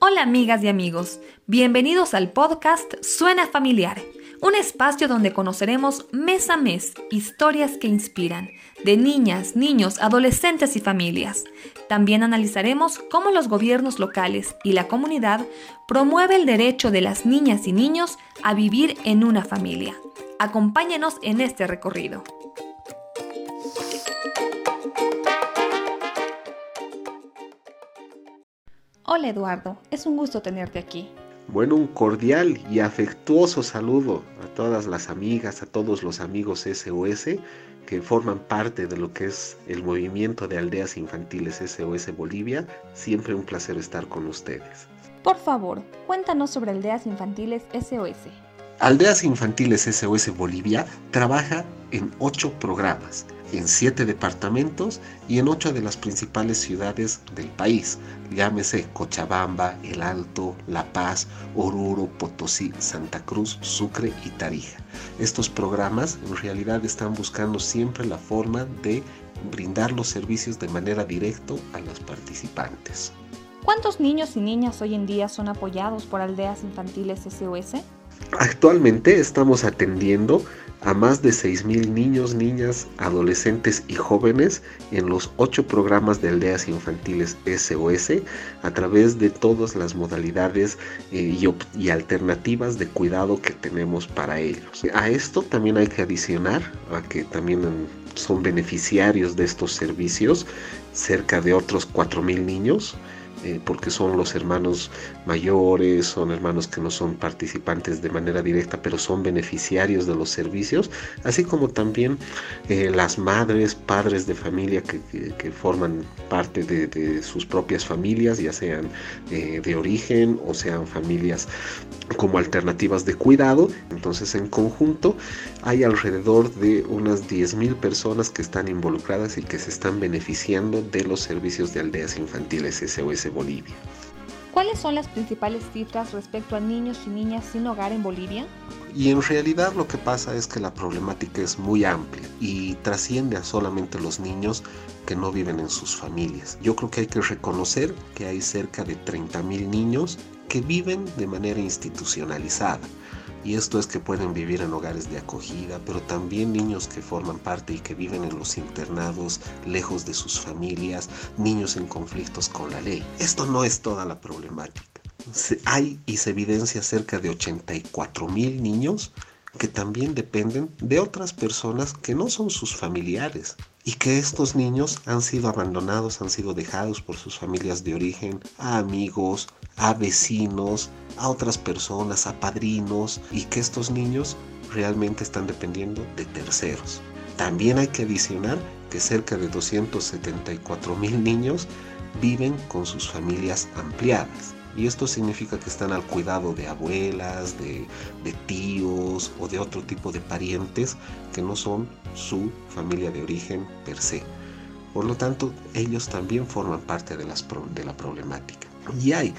Hola amigas y amigos, bienvenidos al podcast Suena Familiar, un espacio donde conoceremos mes a mes historias que inspiran de niñas, niños, adolescentes y familias. También analizaremos cómo los gobiernos locales y la comunidad promueve el derecho de las niñas y niños a vivir en una familia. Acompáñenos en este recorrido. Hola Eduardo, es un gusto tenerte aquí. Bueno, un cordial y afectuoso saludo a todas las amigas, a todos los amigos SOS que forman parte de lo que es el movimiento de aldeas infantiles SOS Bolivia. Siempre un placer estar con ustedes. Por favor, cuéntanos sobre aldeas infantiles SOS. Aldeas Infantiles SOS Bolivia trabaja en ocho programas en siete departamentos y en ocho de las principales ciudades del país, llámese Cochabamba, El Alto, La Paz, Oruro, Potosí, Santa Cruz, Sucre y Tarija. Estos programas en realidad están buscando siempre la forma de brindar los servicios de manera directa a los participantes. ¿Cuántos niños y niñas hoy en día son apoyados por aldeas infantiles SOS? Actualmente estamos atendiendo a más de 6.000 niños, niñas, adolescentes y jóvenes en los ocho programas de aldeas infantiles SOS a través de todas las modalidades eh, y, alternativas de cuidado que tenemos para ellos. A esto también hay que adicionar a que también son beneficiarios de estos servicios cerca de otros 4.000 niños eh, porque son los hermanos mayores, son hermanos que no son participantes de manera directa, pero son beneficiarios de los servicios, así como también eh, las madres, padres de familia que, forman parte de, sus propias familias, ya sean eh, de origen o sean familias como alternativas de cuidado. Entonces, en conjunto, hay alrededor de unas 10.000 personas que están involucradas y que se están beneficiando de los servicios de aldeas infantiles SOS Bolivia. ¿Cuáles son las principales cifras respecto a niños y niñas sin hogar en Bolivia? Y en realidad lo que pasa es que la problemática es muy amplia y trasciende a solamente los niños que no viven en sus familias. Yo creo que hay que reconocer que hay cerca de 30.000 niños que viven de manera institucionalizada y esto es que pueden vivir en hogares de acogida, pero también niños que forman parte y que viven en los internados lejos de sus familias, niños en conflictos con la ley. Esto no es toda la problemática. hay y se evidencia cerca de 84 mil niños que también dependen de otras personas que no son sus familiares y que estos niños han sido abandonados, han sido dejados por sus familias de origen, a amigos, a vecinos, a otras personas, a padrinos y que estos niños realmente están dependiendo de terceros. También hay que adicionar que cerca de 274 mil niños viven con sus familias ampliadas. Y esto significa que están al cuidado de abuelas, de, tíos o de otro tipo de parientes que no son su familia de origen per se. Por lo tanto, ellos también forman parte de, de la problemática. Y hay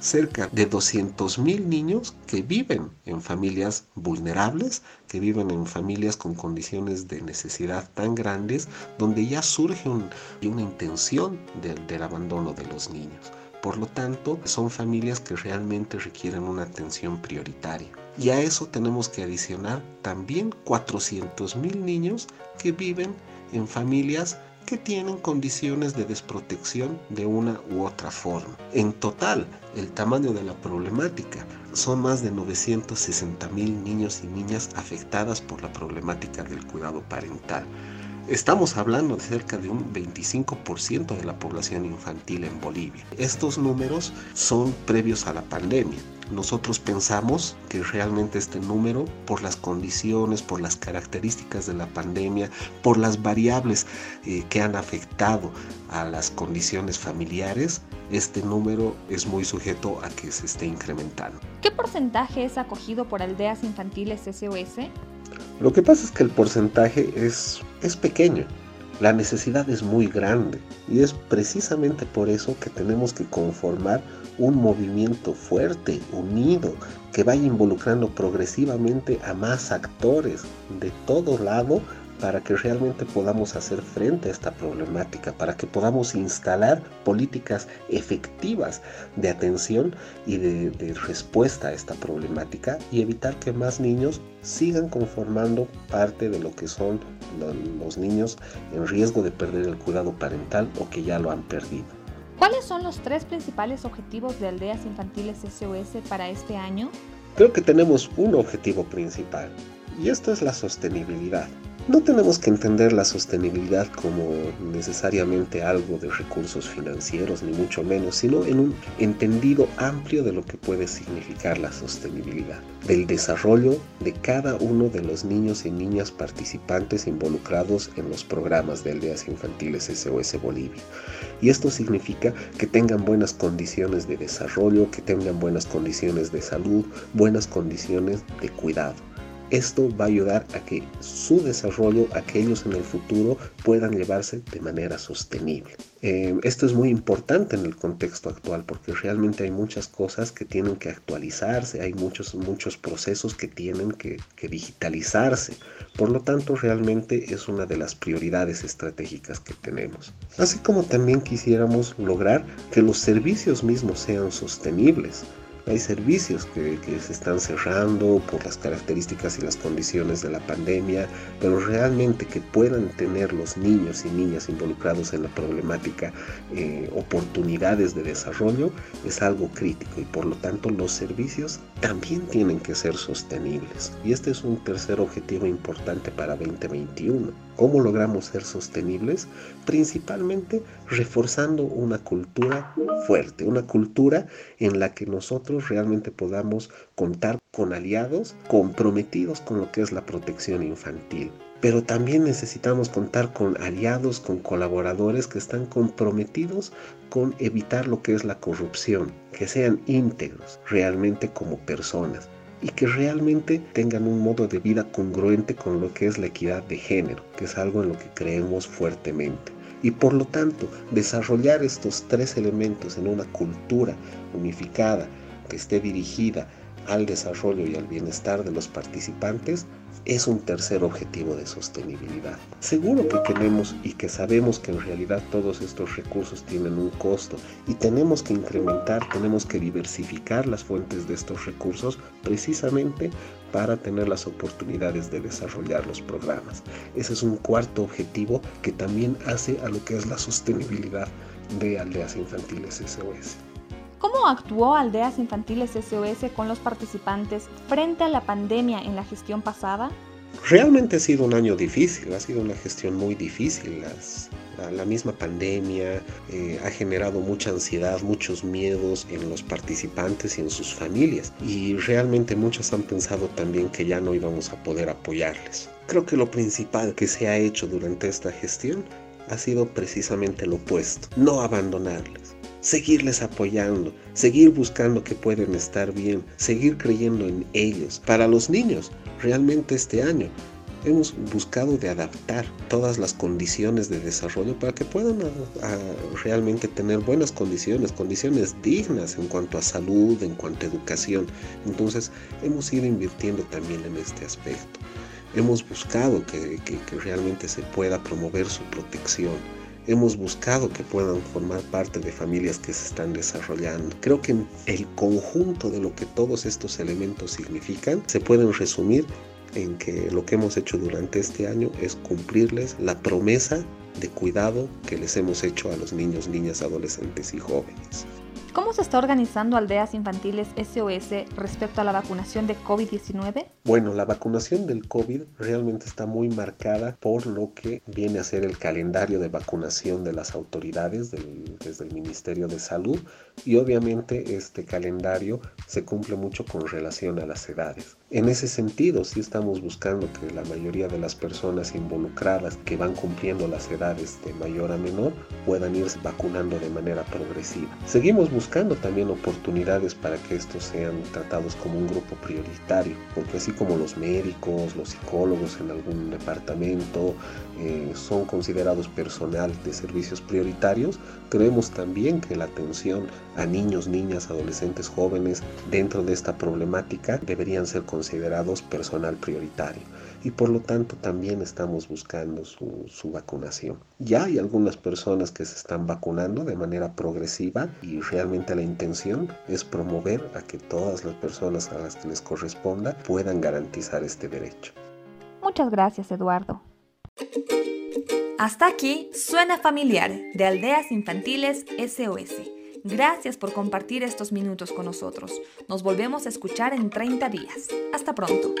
cerca de 200.000 niños que viven en familias vulnerables, que viven en familias con condiciones de necesidad tan grandes, donde ya surge una intención del abandono de los niños. Por lo tanto, son familias que realmente requieren una atención prioritaria. Y a eso tenemos que adicionar también 400.000 niños que viven en familias que tienen condiciones de desprotección de una u otra forma. En total, el tamaño de la problemática son más de 960 mil niños y niñas afectadas por la problemática del cuidado parental. Estamos hablando de cerca de un 25% de la población infantil en Bolivia. Estos números son previos a la pandemia. Nosotros pensamos que realmente este número, por las condiciones, por las características de la pandemia, por las variables eh, que han afectado a las condiciones familiares, este número es muy sujeto a que se esté incrementando. ¿Qué porcentaje es acogido por aldeas infantiles SOS? Lo que pasa es que el porcentaje es, es pequeño. La necesidad es muy grande y es precisamente por eso que tenemos que conformar un movimiento fuerte, unido, que vaya involucrando progresivamente a más actores de todo lado para que realmente podamos hacer frente a esta problemática, para que podamos instalar políticas efectivas de atención y de, respuesta a esta problemática y evitar que más niños sigan conformando parte de lo que son los niños en riesgo de perder el cuidado parental o que ya lo han perdido. ¿Cuáles son los tres principales objetivos de Aldeas Infantiles SOS para este año? Creo que tenemos un objetivo principal y esto es la sostenibilidad. No tenemos que entender la sostenibilidad como necesariamente algo de recursos financieros, ni mucho menos, sino en un entendido amplio de lo que puede significar la sostenibilidad, del desarrollo de cada uno de los niños y niñas participantes involucrados en los programas de aldeas infantiles SOS Bolivia. Y esto significa que tengan buenas condiciones de desarrollo, que tengan buenas condiciones de salud, buenas condiciones de cuidado esto va a ayudar a que su desarrollo, aquellos en el futuro, puedan llevarse de manera sostenible. Eh, esto es muy importante en el contexto actual porque realmente hay muchas cosas que tienen que actualizarse, hay muchos, muchos procesos que tienen que, que digitalizarse. Por lo tanto, realmente es una de las prioridades estratégicas que tenemos. Así como también quisiéramos lograr que los servicios mismos sean sostenibles. Hay servicios que, se están cerrando por las características y las condiciones de la pandemia, pero realmente que puedan tener los niños y niñas involucrados en la problemática eh, oportunidades de desarrollo es algo crítico y por lo tanto los servicios también tienen que ser sostenibles. Y este es un tercer objetivo importante para 2021. ¿Cómo logramos ser sostenibles? Principalmente reforzando una cultura fuerte, una cultura en la que nosotros realmente podamos contar con aliados comprometidos con lo que es la protección infantil. Pero también necesitamos contar con aliados, con colaboradores que están comprometidos con evitar lo que es la corrupción, que sean íntegros realmente como personas y que realmente tengan un modo de vida congruente con lo que es la equidad de género, que es algo en lo que creemos fuertemente. Y por lo tanto, desarrollar estos tres elementos en una cultura unificada que esté dirigida al desarrollo y al bienestar de los participantes es un tercer objetivo de sostenibilidad. Seguro que tenemos y que sabemos que en realidad todos estos recursos tienen un costo y tenemos que incrementar, tenemos que diversificar las fuentes de estos recursos precisamente para tener las oportunidades de desarrollar los programas. Ese es un cuarto objetivo que también hace a lo que es la sostenibilidad de aldeas infantiles SOS. ¿Cómo actuó Aldeas Infantiles SOS con los participantes frente a la pandemia en la gestión pasada? Realmente ha sido un año difícil, ha sido una gestión muy difícil. la, misma pandemia eh, ha generado mucha ansiedad, muchos miedos en los participantes y en sus familias. Y realmente muchos han pensado también que ya no íbamos a poder apoyarles. Creo que lo principal que se ha hecho durante esta gestión ha sido precisamente lo opuesto, no abandonarles seguirles apoyando, seguir buscando que pueden estar bien, seguir creyendo en ellos. Para los niños, realmente este año hemos buscado de adaptar todas las condiciones de desarrollo para que puedan realmente tener buenas condiciones, condiciones dignas en cuanto a salud, en cuanto a educación. Entonces hemos ido invirtiendo también en este aspecto. Hemos buscado que realmente se pueda promover su protección hemos buscado que puedan formar parte de familias que se están desarrollando. Creo que el conjunto de lo que todos estos elementos significan se pueden resumir en que lo que hemos hecho durante este año es cumplirles la promesa de cuidado que les hemos hecho a los niños, niñas, adolescentes y jóvenes. ¿Cómo se está organizando Aldeas Infantiles SOS respecto a la vacunación de COVID-19? Bueno, la vacunación del COVID realmente está muy marcada por lo que viene a ser el calendario de vacunación de las autoridades desde el Ministerio de Salud y obviamente este calendario se cumple mucho con relación a las edades. En ese sentido, sí estamos buscando que la mayoría de las personas involucradas que van cumpliendo las edades de mayor a menor puedan irse vacunando de manera progresiva. Seguimos buscando también oportunidades para que estos sean tratados como un grupo prioritario, porque así como los médicos, los psicólogos en algún departamento eh, son considerados personal de servicios prioritarios, creemos también que la atención a niños, niñas, adolescentes, jóvenes dentro de esta problemática deberían ser considerados personal prioritario. y por lo tanto también estamos buscando su, su vacunación. Ya hay algunas personas que se están vacunando de manera progresiva y realmente la intención es promover a que todas las personas a las que les corresponda puedan garantizar este derecho. Muchas gracias, Eduardo. Hasta aquí Suena Familiar de Aldeas Infantiles SOS. Gracias por compartir estos minutos con nosotros. Nos volvemos a escuchar en 30 días. Hasta pronto.